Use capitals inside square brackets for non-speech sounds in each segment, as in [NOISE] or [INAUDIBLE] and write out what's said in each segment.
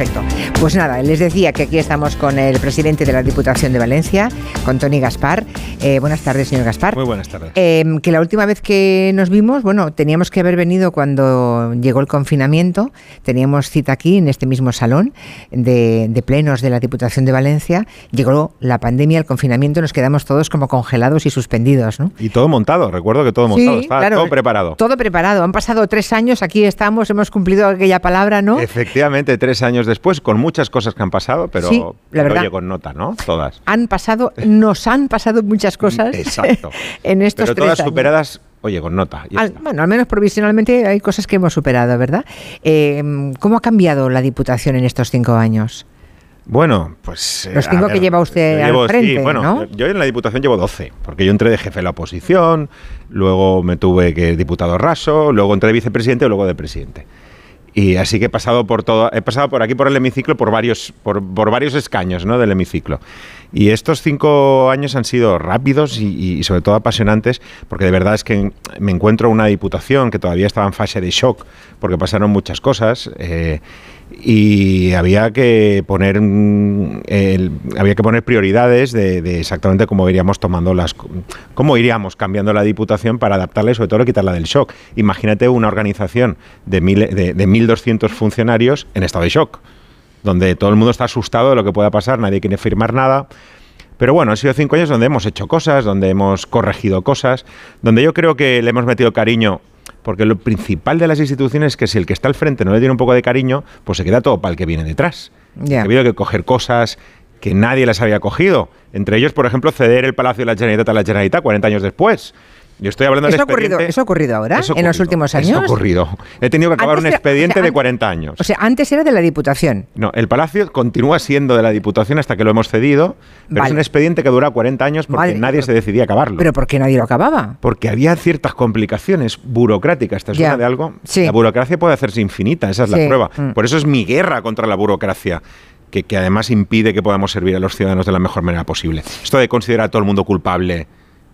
Perfecto. Pues nada, les decía que aquí estamos con el presidente de la Diputación de Valencia, con Tony Gaspar. Eh, buenas tardes, señor Gaspar. Muy buenas tardes. Eh, que la última vez que nos vimos, bueno, teníamos que haber venido cuando llegó el confinamiento. Teníamos cita aquí, en este mismo salón de, de plenos de la Diputación de Valencia. Llegó la pandemia, el confinamiento, nos quedamos todos como congelados y suspendidos, ¿no? Y todo montado, recuerdo que todo montado, Sí, estaba claro. todo preparado. Todo preparado. Han pasado tres años, aquí estamos, hemos cumplido aquella palabra, ¿no? Efectivamente, tres años después, con muchas cosas que han pasado, pero, Sí, la pero verdad. oye, con nota, ¿no? Todas. Han pasado, nos han pasado muchas cosas Exacto. [LAUGHS] en estos pero tres todas años. superadas, oye, con nota. Al- bueno, al menos provisionalmente hay cosas que hemos superado, ¿verdad? Eh, ¿Cómo ha cambiado la Diputación en estos cinco años? Bueno, pues... eh, Los cinco que lleva usted yo al llevo- sí, frente, bueno, ¿no? yo en la Diputación llevo 12, porque yo entré de jefe de la oposición, luego me tuve que diputado raso, luego entré de vicepresidente y luego de presidente. Y así que he pasado por todo, he pasado por aquí por el hemiciclo por varios, por, por varios escaños ¿no? del hemiciclo. Y estos cinco años han sido rápidos y, sobre todo apasionantes, porque de verdad es que me encuentro una diputación que todavía estaba en fase de shock, porque pasaron muchas cosas. eh, y había que poner mm, había que poner prioridades de, exactamente cómo iríamos tomando las cómo iríamos cambiando la diputación para adaptarla y sobre todo quitarla del shock imagínate una organización de, mil, de, de 1.200 funcionarios en estado de shock donde todo el mundo está asustado de lo que pueda pasar nadie quiere firmar nada pero bueno, han sido cinco años donde hemos hecho cosas, donde hemos corregido cosas, donde yo creo que le hemos metido cariño, porque lo principal de las instituciones es que si el que está al frente no le tiene un poco de cariño, pues se queda todo para el que viene detrás. Ya. Ha habido que coger cosas que nadie las había cogido. Entre ellos, por ejemplo, ceder el Palacio de la Generalitat a la Generalitat 40 años después. Yo estoy hablando del ¿Eso ha ocurrido- expediente- eso ha ocurrido ahora, Eso en los últimos Eso ha años? ocurrido. He tenido que acabar Antes un era- expediente o sea, de an- 40 años. O sea, antes era de la Diputación. No, el Palacio continúa siendo de la Diputación hasta que lo hemos cedido, pero Vale. es un expediente que dura 40 años porque nadie se decidía a acabarlo. Pero ¿por qué nadie lo acababa? porque había ciertas complicaciones burocráticas. ¿Te Ya. suena de algo? Sí. La burocracia puede hacerse infinita, esa es Sí. la prueba. Mm. Por eso es mi guerra contra la burocracia. Que, que además impide que podamos servir a los ciudadanos de la mejor manera posible. Esto de considerar a todo el mundo culpable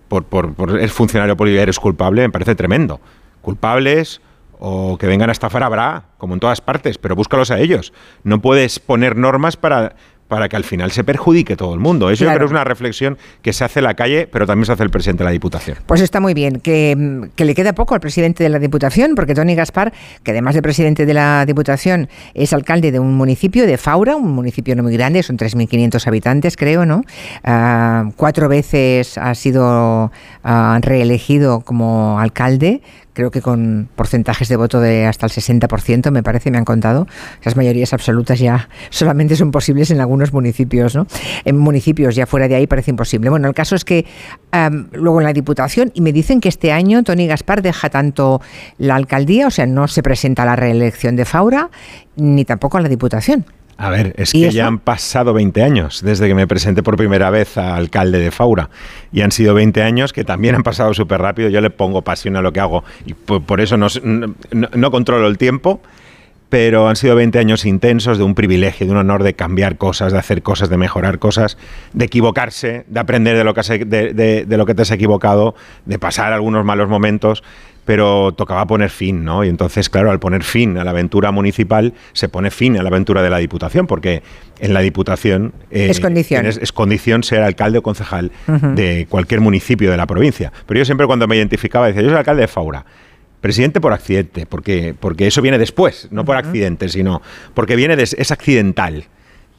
por, por, por el funcionario político eres culpable me parece tremendo. Culpables o que vengan a estafar habrá, como en todas partes, pero búscalos a ellos. No puedes poner normas para, para que al final se perjudique todo el mundo. Eso yo creo que es una reflexión que se hace en la calle, pero también se hace el presidente de la Diputación. Pues está muy bien, que, que le queda poco al presidente de la Diputación, porque Tony Gaspar, que además de presidente de la Diputación, es alcalde de un municipio de Faura, un municipio no muy grande, son 3.500 habitantes, creo, ¿no? Ah, cuatro veces ha sido ah, reelegido como alcalde, creo que con porcentajes de voto de hasta el 60%, me parece, me han contado. Esas mayorías absolutas ya [LAUGHS] solamente son posibles en algunos municipios, ¿no? En municipios ya fuera de ahí parece imposible. Bueno, el caso es que luego en la Diputación, y me dicen que este año Tony Gaspar deja tanto la alcaldía, o sea, no se presenta a la reelección de Faura, ni tampoco a la Diputación. A ver, es ¿Y que ya han pasado 20 años desde que me presenté por primera vez a alcalde de Faura. Y han sido 20 años que también han pasado súper rápido. Yo le pongo pasión a lo que hago y por, por eso no- no- no controlo el tiempo. Pero han sido 20 años intensos de un privilegio, de un honor de cambiar cosas, de hacer cosas, de mejorar cosas, de equivocarse, de aprender de lo que, has e- de, de- de lo que te has equivocado, de pasar algunos malos momentos pero tocaba poner fin, ¿no? Y entonces, claro, al poner fin a la aventura municipal, se pone fin a la aventura de la Diputación, porque en la Diputación eh, Es condición. tienes- es condición ser alcalde o concejal de cualquier municipio de la provincia. Pero yo siempre cuando me identificaba decía, yo soy alcalde de Faura. Presidente por accidente, porque, porque eso viene después, no por accidente, sino porque viene es accidental.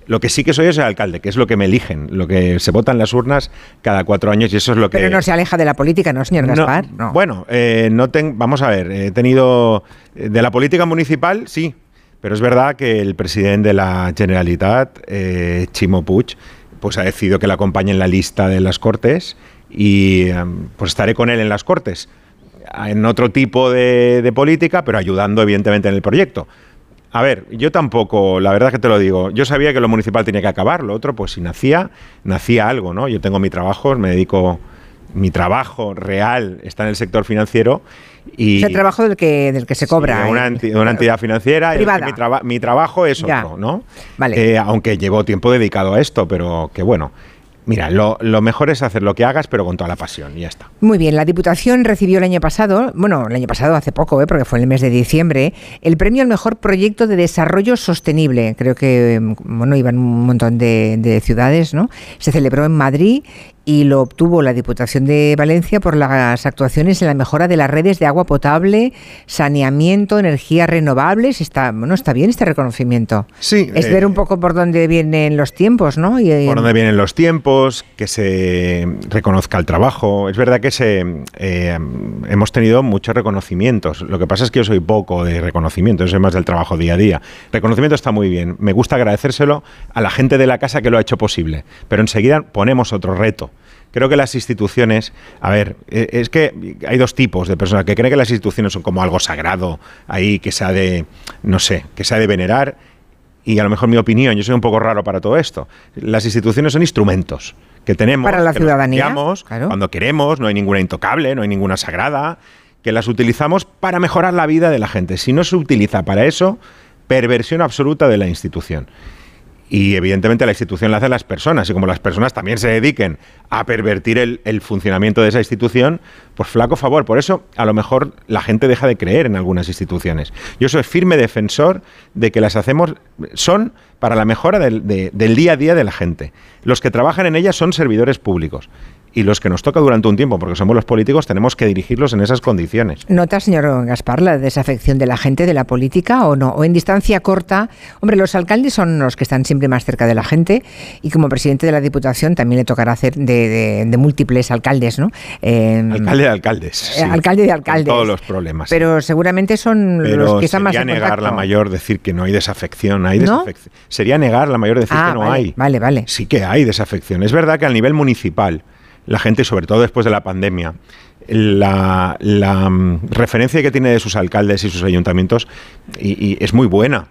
Lo que sí que soy es el alcalde, que es lo que me eligen, lo que se vota en las urnas cada cuatro años y eso es lo que... Pero no se aleja de la política, ¿no, señor No, Gaspar? No. Bueno, eh, no ten- vamos a ver, he tenido eh, de la política municipal, sí, pero es verdad que el presidente de la Generalitat, eh, Chimo Puig, pues ha decidido que le acompañe en la lista de las Cortes y pues estaré con él en las Cortes, en otro tipo de, de política, pero ayudando evidentemente en el proyecto. A ver, yo tampoco, la verdad que te lo digo, yo sabía que lo municipal tenía que acabar, lo otro, pues si nacía, nacía algo, ¿no? Yo tengo mi trabajo, me dedico, mi trabajo real está en el sector financiero y... es el trabajo del que, del que se cobra. Sí, una, ¿eh? enti- de una entidad financiera. Privada. Mi, traba- mi trabajo es Ya. otro, ¿no? Vale. Eh, aunque llevo tiempo dedicado a esto, pero que bueno. Mira, lo, mejor es hacer lo que hagas, pero con toda la pasión, y ya está. Muy bien, la Diputación recibió el año pasado, bueno, el año pasado hace poco, ¿eh? porque fue en el mes de diciembre, el premio al mejor proyecto de desarrollo sostenible. Creo que, bueno, iban un montón de ciudades, ¿no? Se celebró en Madrid y lo obtuvo la Diputación de Valencia por las actuaciones en la mejora de las redes de agua potable, saneamiento, energías renovables. Está, bueno, está bien este reconocimiento. Sí. Es ver un eh, poco por dónde vienen los tiempos, ¿no? Y, por dónde vienen los tiempos, que se reconozca el trabajo. Es verdad que se, eh, hemos tenido muchos reconocimientos. Lo que pasa es que yo soy poco de reconocimiento, yo soy más del trabajo día a día. Reconocimiento está muy bien. Me gusta agradecérselo a la gente de la casa que lo ha hecho posible. Pero enseguida ponemos otro reto creo que las instituciones, a ver, e, es que hay dos tipos de personas que creen que las instituciones son como algo sagrado ahí que se ha de, no sé, que se ha de venerar. Y a lo mejor mi opinión, yo soy un poco raro para todo esto. Las instituciones son instrumentos que tenemos para la ciudadanía cuando queremos, no hay ninguna intocable, no hay ninguna sagrada, que las utilizamos para mejorar la vida de la gente. Si no se utiliza para eso, perversión absoluta de la institución. Y evidentemente la institución la hacen las personas, y como las personas también se dediquen a pervertir el, funcionamiento de esa institución, pues flaco favor. Por eso, a lo mejor la gente deja de creer en algunas instituciones. Yo soy firme defensor de que las hacemos, son para la mejora del, del día a día de la gente. Los que trabajan en ellas son servidores públicos y los que nos toca durante un tiempo, porque somos los políticos, tenemos que dirigirlos en esas condiciones. ¿Nota, señor Gaspar, la desafección de la gente de la política o no? ¿O en distancia corta? Hombre, los alcaldes son los que están siempre más cerca de la gente y como presidente de la Diputación también le tocará hacer de, múltiples alcaldes, ¿no? Eh, alcalde de alcaldes. Eh, alcalde de alcaldes. todos los problemas. Pero seguramente son los que están más Sería negar la mayor decir que no hay desafección. Hay desafección. Sería negar la mayor decir ah, que no hay. Vale, vale. Sí que hay desafección. Es verdad que al nivel municipal la gente, sobre todo después de la pandemia, la, mm, referencia que tiene de sus alcaldes y sus ayuntamientos y, es muy buena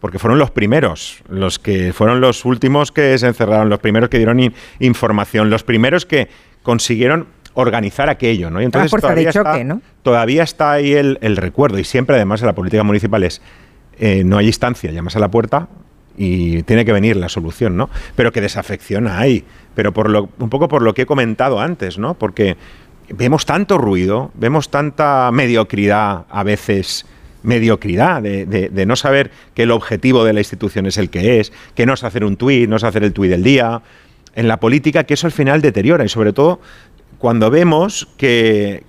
porque fueron los primeros, los que fueron los últimos que se encerraron, los primeros que dieron información, los primeros que consiguieron organizar aquello, ¿no? Y entonces todavía, está, todavía está ahí el, recuerdo y siempre además en la política municipal es eh, no hay instancia, llamas a la puerta, y tiene que venir la solución, ¿no? Pero que desafección hay, pero por lo, un poco por lo que he comentado antes, ¿no? Porque vemos tanto ruido, vemos tanta mediocridad a veces mediocridad, de, no saber que el objetivo de la institución es el que es, que no es hacer un tuit, no es hacer el tuit del día, en la política que eso al final deteriora y sobre todo cuando vemos que,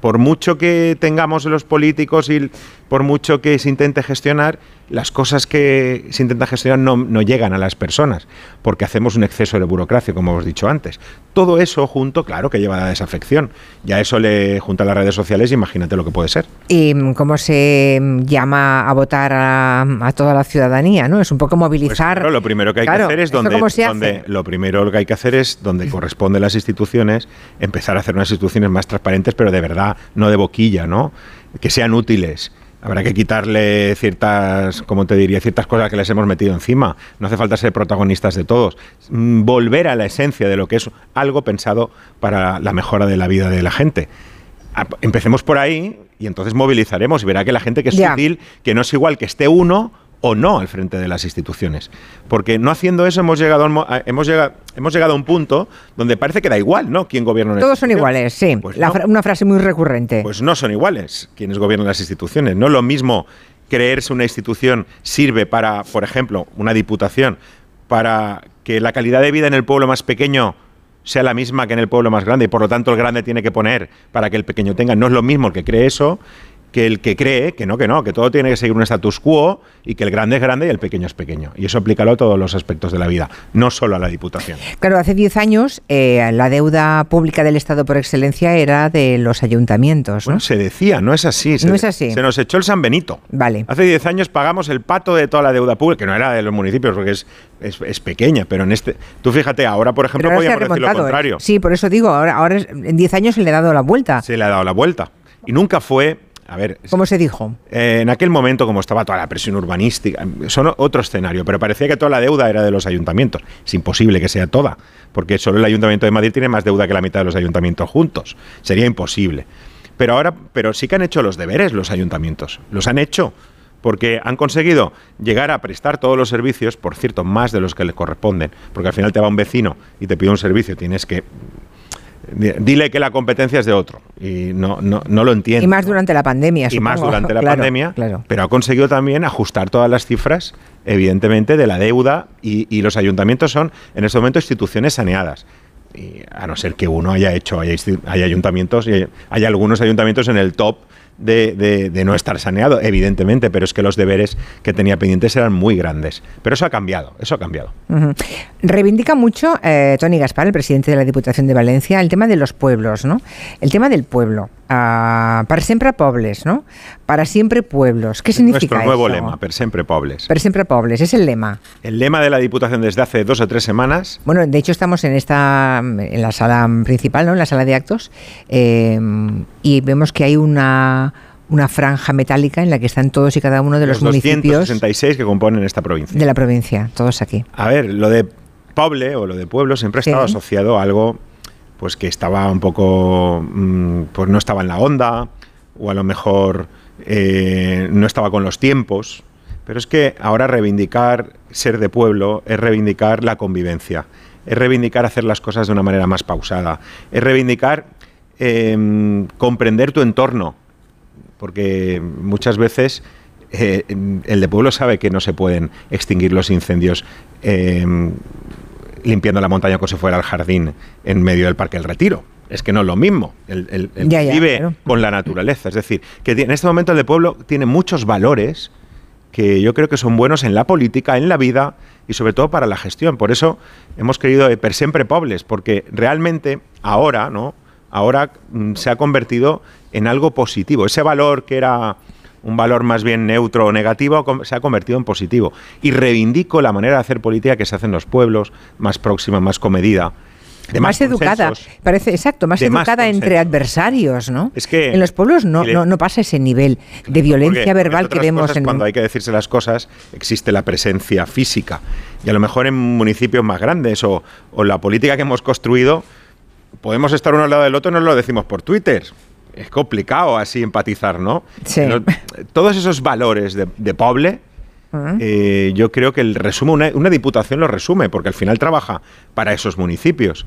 por mucho que tengamos los políticos y por mucho que se intente gestionar, las cosas que se intenta gestionar no, llegan a las personas, porque hacemos un exceso de burocracia, como hemos dicho antes. Todo eso junto, claro que lleva a la desafección. Ya eso le junta a las redes sociales, imagínate lo que puede ser. ¿Y cómo se llama a votar a, toda la ciudadanía? ¿no? Es un poco movilizar. Pues lo primero que hay que hacer es donde, donde lo primero que hay que hacer es donde corresponde las instituciones, empezar a hacer unas instituciones más transparentes, pero de verdad, no de boquilla, ¿no? Que sean útiles Habrá que quitarle ciertas, como te diría, ciertas cosas que les hemos metido encima. No hace falta ser protagonistas de todos. Mm, volver a la esencia de lo que es algo pensado para la mejora de la vida de la gente. Empecemos por ahí y entonces movilizaremos y verá que la gente que es útil, que no es igual que esté uno o no al frente de las instituciones. Porque no haciendo eso hemos llegado, hemos llegado, hemos llegado a un punto donde parece que da igual, ¿no? ¿Quién gobierna Todos son iguales, sí. Pues una frase muy recurrente. Pues no son iguales quienes gobiernan las instituciones. No es lo mismo creerse una institución sirve para, por ejemplo, una diputación, para que la calidad de vida en el pueblo más pequeño sea la misma que en el pueblo más grande y por lo tanto el grande tiene que poner para que el pequeño tenga. No es lo mismo el que cree eso que el que cree que no, que no, que todo tiene que seguir un status quo y que el grande es grande y el pequeño es pequeño. Y eso aplícalo a todos los aspectos de la vida, no solo a la Diputación. Claro, hace 10 años eh, la deuda pública del Estado por excelencia era de los ayuntamientos. Bueno, se decía, no es así. no es así. Se nos echó el San Benito. Vale. Hace 10 años pagamos el pato de toda la deuda pública, que no era de los municipios, porque es, es, pequeña, pero en este. Tú fíjate, ahora, por ejemplo, podríamos decir lo ¿eh? contrario. Sí, por eso digo, ahora, ahora en 10 años se le ha dado la vuelta. Se le ha dado la vuelta. Y nunca fue a ver. ¿Cómo se dijo? Eh, en aquel momento, como estaba toda la presión urbanística, son otro escenario, pero parecía que toda la deuda era de los ayuntamientos. Es imposible que sea toda, porque solo el Ayuntamiento de Madrid tiene más deuda que la mitad de los ayuntamientos juntos. Sería imposible. Pero ahora, pero sí que han hecho los deberes los ayuntamientos. Los han hecho porque han conseguido llegar a prestar todos los servicios, por cierto, más de los que les corresponden, porque al final te va un vecino y te pide un servicio, tienes que dile que la competencia es de otro y no, no, no lo entiende. Y más durante la pandemia, Y más durante la [LAUGHS] pandemia, claro. pero ha conseguido también ajustar todas las cifras, evidentemente, de la deuda y, y los ayuntamientos son en este momento instituciones saneadas. Y a no ser que uno haya hecho, hay, hay ayuntamientos, y hay algunos ayuntamientos en el top de, no estar saneado, evidentemente, pero es que los deberes que tenía pendientes eran muy grandes. Pero eso ha cambiado, eso ha cambiado. Reivindica mucho eh, Tony Gaspar, el presidente de la Diputación de Valencia, el tema de los pueblos, ¿no? El tema del pueblo. Ah, para siempre pobres, ¿no? Para siempre pueblos. ¿Qué significa Nuestro nuevo lema, per siempre pobres. Per siempre pobres, es el lema. El lema de la Diputación desde hace dos o tres semanas. Bueno, de hecho estamos en esta, en la sala principal, ¿no? En la sala de actos, eh, y vemos que hay una una franja metálica en la que están todos y cada uno de los, los municipios 266 que componen esta provincia. De la provincia, todos aquí. A ver, lo de poble o lo de pueblo siempre ha estado asociado a algo pues que estaba un poco, mm, pues no estaba en la onda, o a lo mejor eh, no estaba con los tiempos. Pero es que ahora reivindicar ser de pueblo es reivindicar la convivencia, es reivindicar hacer las cosas de una manera más pausada, es reivindicar em, comprender tu entorno, porque muchas veces eh, el de pueblo sabe que no se pueden extinguir los incendios em, limpiando la montaña como si fuera el jardín en medio del Parque del Retiro. Es que no es lo mismo. El, vive con la naturaleza. Es decir, que en este momento el de pueblo tiene muchos valores que yo creo que son buenos en la política, en la vida y sobre todo para la gestión. Por eso hemos querido per siempre pobres, porque realmente ahora, ¿no? Ahora mm, se ha convertido en algo positivo. Ese valor que era un valor más bien neutro o negativo, se ha convertido en positivo. Y reivindico la manera de hacer política que se hace en los pueblos, más próxima, más comedida. más, educada, parece exacto, más educada entre adversarios, ¿no? Es que en los pueblos no, no, pasa ese nivel de violencia verbal que vemos en cuando hay que decirse las cosas existe la presencia física y a lo mejor en municipios más grandes o, o la política que hemos construido podemos estar uno al lado del otro no lo decimos por Twitter es complicado así empatizar, ¿no? Sí. todos esos valores de, de poble, eh, yo creo que el resume, una, diputación lo resume, porque al final trabaja para esos municipios.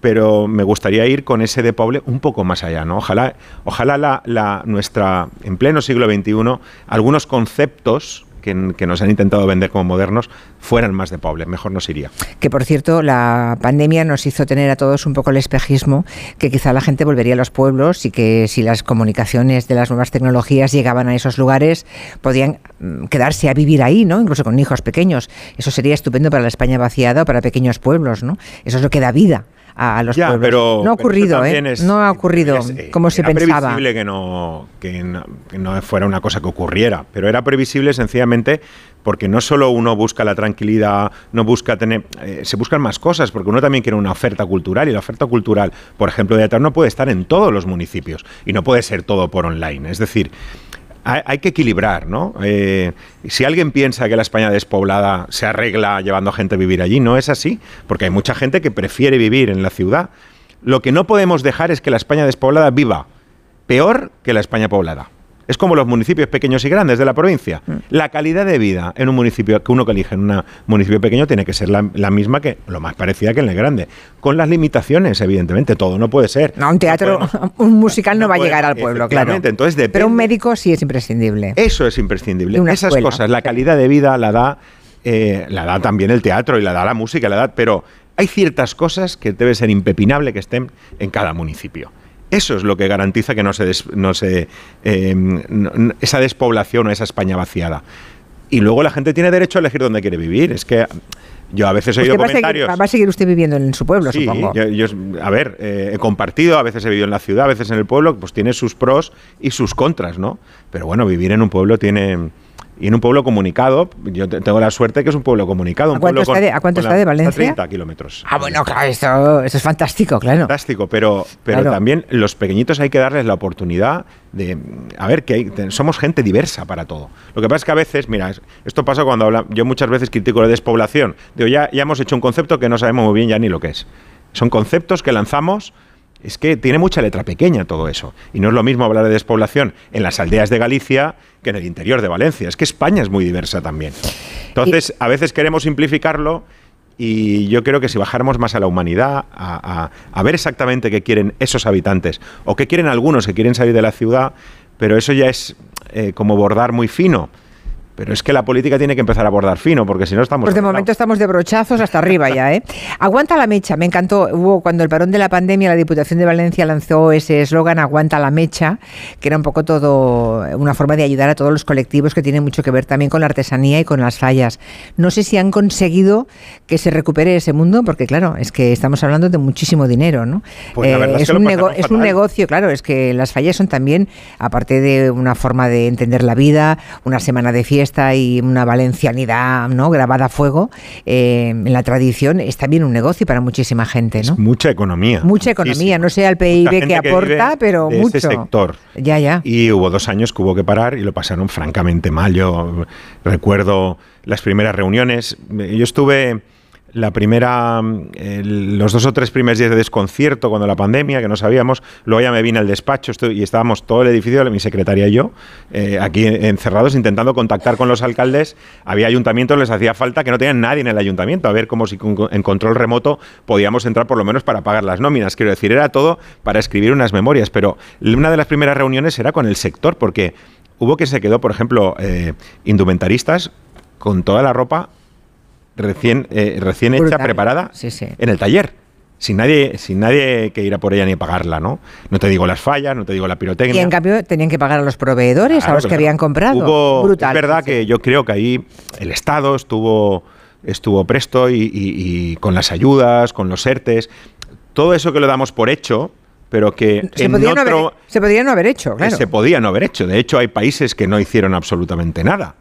Pero me gustaría ir con ese de poble un poco más allá, ¿no? Ojalá, ojalá la, la, nuestra, en pleno siglo XXI, algunos conceptos que, nos han intentado vender como modernos fueran más de pobre, mejor nos iría. Que por cierto, la pandemia nos hizo tener a todos un poco el espejismo, que quizá la gente volvería a los pueblos y que si las comunicaciones de las nuevas tecnologías llegaban a esos lugares, podían mm, quedarse a vivir ahí, ¿no? Incluso con hijos pequeños. Eso sería estupendo para la España vaciada o para pequeños pueblos, ¿no? Eso es lo que da vida a, los pueblos. no ha ocurrido, ¿eh? no ha ocurrido eh, como se pensaba. Era previsible que no, que no, fuera una cosa que ocurriera, pero era previsible sencillamente porque no solo uno busca la tranquilidad, no busca tener, eh, se buscan más cosas, porque uno también quiere una oferta cultural y la oferta cultural, por ejemplo, de teatro no puede estar en todos los municipios y no puede ser todo por online. Es decir, hay, que equilibrar, ¿no? Eh, si alguien piensa que la España despoblada se arregla llevando a gente a vivir allí, no es así, porque hay mucha gente que prefiere vivir en la ciudad. Lo que no podemos dejar es que la España despoblada viva peor que la España poblada. Es como los municipios pequeños y grandes de la provincia. Mm. La calidad de vida en un municipio que uno que elige en un municipio pequeño tiene que ser la, misma que, lo más parecida que en el grande. Con las limitaciones, evidentemente, todo no puede ser. No, un teatro, [LAUGHS] un musical no, va a llegar al pueblo, claro. Entonces Pero un médico sí es imprescindible. Eso es imprescindible. Esas cosas, la calidad de vida la da, eh, la da también el teatro y la da la música, la da, pero hay ciertas cosas que debe ser impepinable que estén en cada municipio. Eso es lo que garantiza que no se, no se em, esa despoblación o esa España vaciada. Y luego la gente tiene derecho a elegir dónde quiere vivir. Es que yo a veces he oído comentarios. Va a, seguir, usted viviendo en su pueblo, supongo. Yo, a ver, eh, he compartido, a veces he vivido en la ciudad, a veces en el pueblo, pues tiene sus pros y sus contras, ¿no? Pero bueno, vivir en un pueblo tiene y en un pueblo comunicado, yo tengo la suerte que es un pueblo comunicado. ¿A cuánto, está, de, ¿a cuánto está de Valencia? 30 kilómetros. Ah, bueno, claro, esto, es fantástico, claro. Fantástico, pero, pero también los pequeñitos hay que darles la oportunidad de, a ver, que somos gente diversa para todo. Lo que pasa es que a veces, mira, esto pasa cuando habla, yo muchas veces critico la despoblación. Digo, ya, ya hemos hecho un concepto que no sabemos muy bien ya ni lo que es. Son conceptos que lanzamos es que tiene mucha letra pequeña todo eso. Y no es lo mismo hablar de despoblación en las aldeas de Galicia que en el interior de Valencia. Es que España es muy diversa también. Entonces, a veces queremos simplificarlo y yo creo que si bajáramos más a la humanidad, a, ver exactamente qué quieren esos habitantes, o qué quieren algunos que quieren salir de la ciudad, pero eso ya es eh, como bordar muy fino. Pero es que la política tiene que empezar a bordar fino, porque si no estamos... Pues de momento estamos de brochazos hasta arriba ya, ¿eh? [LAUGHS] Aguanta la mecha, me encantó. Hubo cuando el parón de la pandemia, la Diputación de Valencia lanzó ese eslogan, aguanta la mecha, que era un poco todo, una forma de ayudar a todos los colectivos que tienen mucho que ver también con la artesanía y con las fallas. No sé si han conseguido que se recupere ese mundo, porque claro, es que estamos hablando de muchísimo dinero, ¿no? Pues eh, es, un es un negocio, claro, es que las fallas son también, aparte de una forma de entender la vida, una semana de fiesta, y una valencianidad ¿no? grabada a fuego eh, en la tradición, es también un negocio para muchísima gente. ¿no? mucha economía. Mucha economía, no sé al PIB que aporta, pero mucho. Ese sector. Ya, ya. Y hubo dos años que hubo que parar y lo pasaron francamente mal. Yo recuerdo las primeras reuniones. Yo estuve la primera, los dos o tres primeros días de desconcierto cuando la pandemia, que no sabíamos, luego ya me vine al despacho y estábamos todo el edificio, mi secretaria y yo, eh, aquí encerrados intentando contactar con los alcaldes. Había ayuntamientos, les hacía falta que no tenían nadie en el ayuntamiento, a ver cómo si en control remoto podíamos entrar por lo menos para pagar las nóminas. Quiero decir, era todo para escribir unas memorias, pero una de las primeras reuniones era con el sector, porque hubo que se quedó, por ejemplo, eh, indumentaristas con toda la ropa recién, eh, recién hecha, preparada, en el taller. Sin nadie, sin nadie que ir a por ella ni pagarla, ¿no? No te digo las fallas, no te digo la pirotecnia. Y en cambio tenían que pagar a los proveedores, a los que habían comprado. es verdad que yo creo que ahí el Estado estuvo, estuvo presto y, con las ayudas, con los ERTES, todo eso que lo damos por hecho, pero que se, podía, no haber, se podía no haber hecho, claro. Se podía no haber hecho. De hecho, hay países que no hicieron absolutamente nada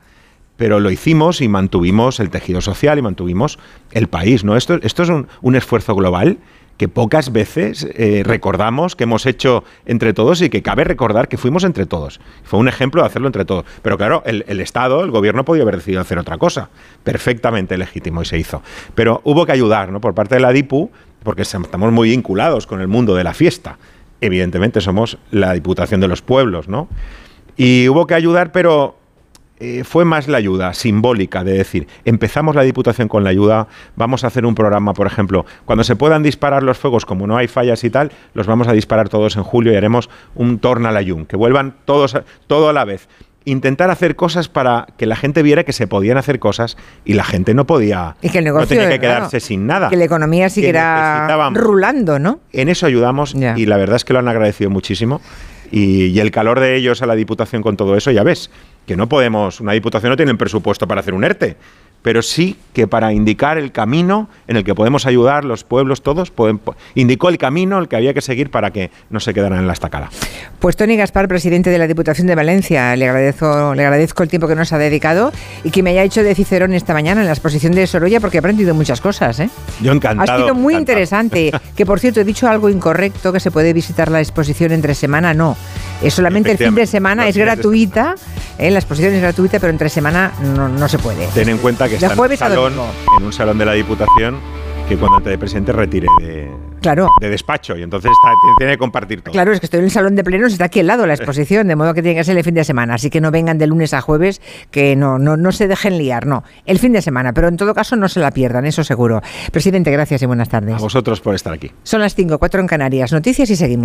pero lo hicimos y mantuvimos el tejido social y mantuvimos el país. ¿no? Esto, esto es un, esfuerzo global que pocas veces eh, recordamos que hemos hecho entre todos y que cabe recordar que fuimos entre todos. Fue un ejemplo de hacerlo entre todos. Pero claro, el, Estado, el gobierno podía haber decidido hacer otra cosa. Perfectamente legítimo y se hizo. Pero hubo que ayudar ¿no? por parte de la DIPU, porque estamos muy vinculados con el mundo de la fiesta. Evidentemente somos la Diputación de los Pueblos, ¿no? Y hubo que ayudar, pero eh, fue más la ayuda simbólica de decir, empezamos la Diputación con la ayuda, vamos a hacer un programa, por ejemplo, cuando se puedan disparar los fuegos, como no hay fallas y tal, los vamos a disparar todos en julio y haremos un torna la que vuelvan todos todo a la vez. Intentar hacer cosas para que la gente viera que se podían hacer cosas y la gente no podía, y que el negocio, no tenía que quedarse sin nada. Que la economía siguiera rulando, ¿no? En eso ayudamos y la verdad es que lo han agradecido muchísimo. y, el calor de ellos a la Diputación con todo eso, ya ves, que no podemos, una diputación no tiene presupuesto para hacer un ERTE, pero sí que para indicar el camino en el que podemos ayudar los pueblos todos, indicó el camino el que había que seguir para que no se quedaran en la estacada. Pues Tony Gaspar, presidente de la Diputación de Valencia, le agradezco, le agradezco el tiempo que nos ha dedicado y que me haya hecho de Cicerón esta mañana en la exposición de Sorolla porque he aprendido muchas cosas. ¿eh? Yo encantado. Ha sido muy interesante. [LAUGHS] Que por cierto, he dicho algo incorrecto, que se puede visitar la exposición entre semana, no. Es solamente el fin de semana, es gratuita. ¿Eh? La exposición es gratuita, pero entre semana no, no se puede. Ten en cuenta que está en un, salón, de la Diputación que cuando entre de presidente retire de, claro. de despacho y entonces tiene que compartir todo. Claro, es que estoy en el salón de plenos, está aquí al lado la exposición, de modo que tiene que ser el fin de semana, así que no vengan de lunes a jueves, que no, no, no se dejen liar, no, el fin de semana, pero en todo caso no se la pierdan, eso seguro. Presidente, gracias y buenas tardes. A vosotros por estar aquí. Son las 5, 4 en Canarias, noticias y seguimos.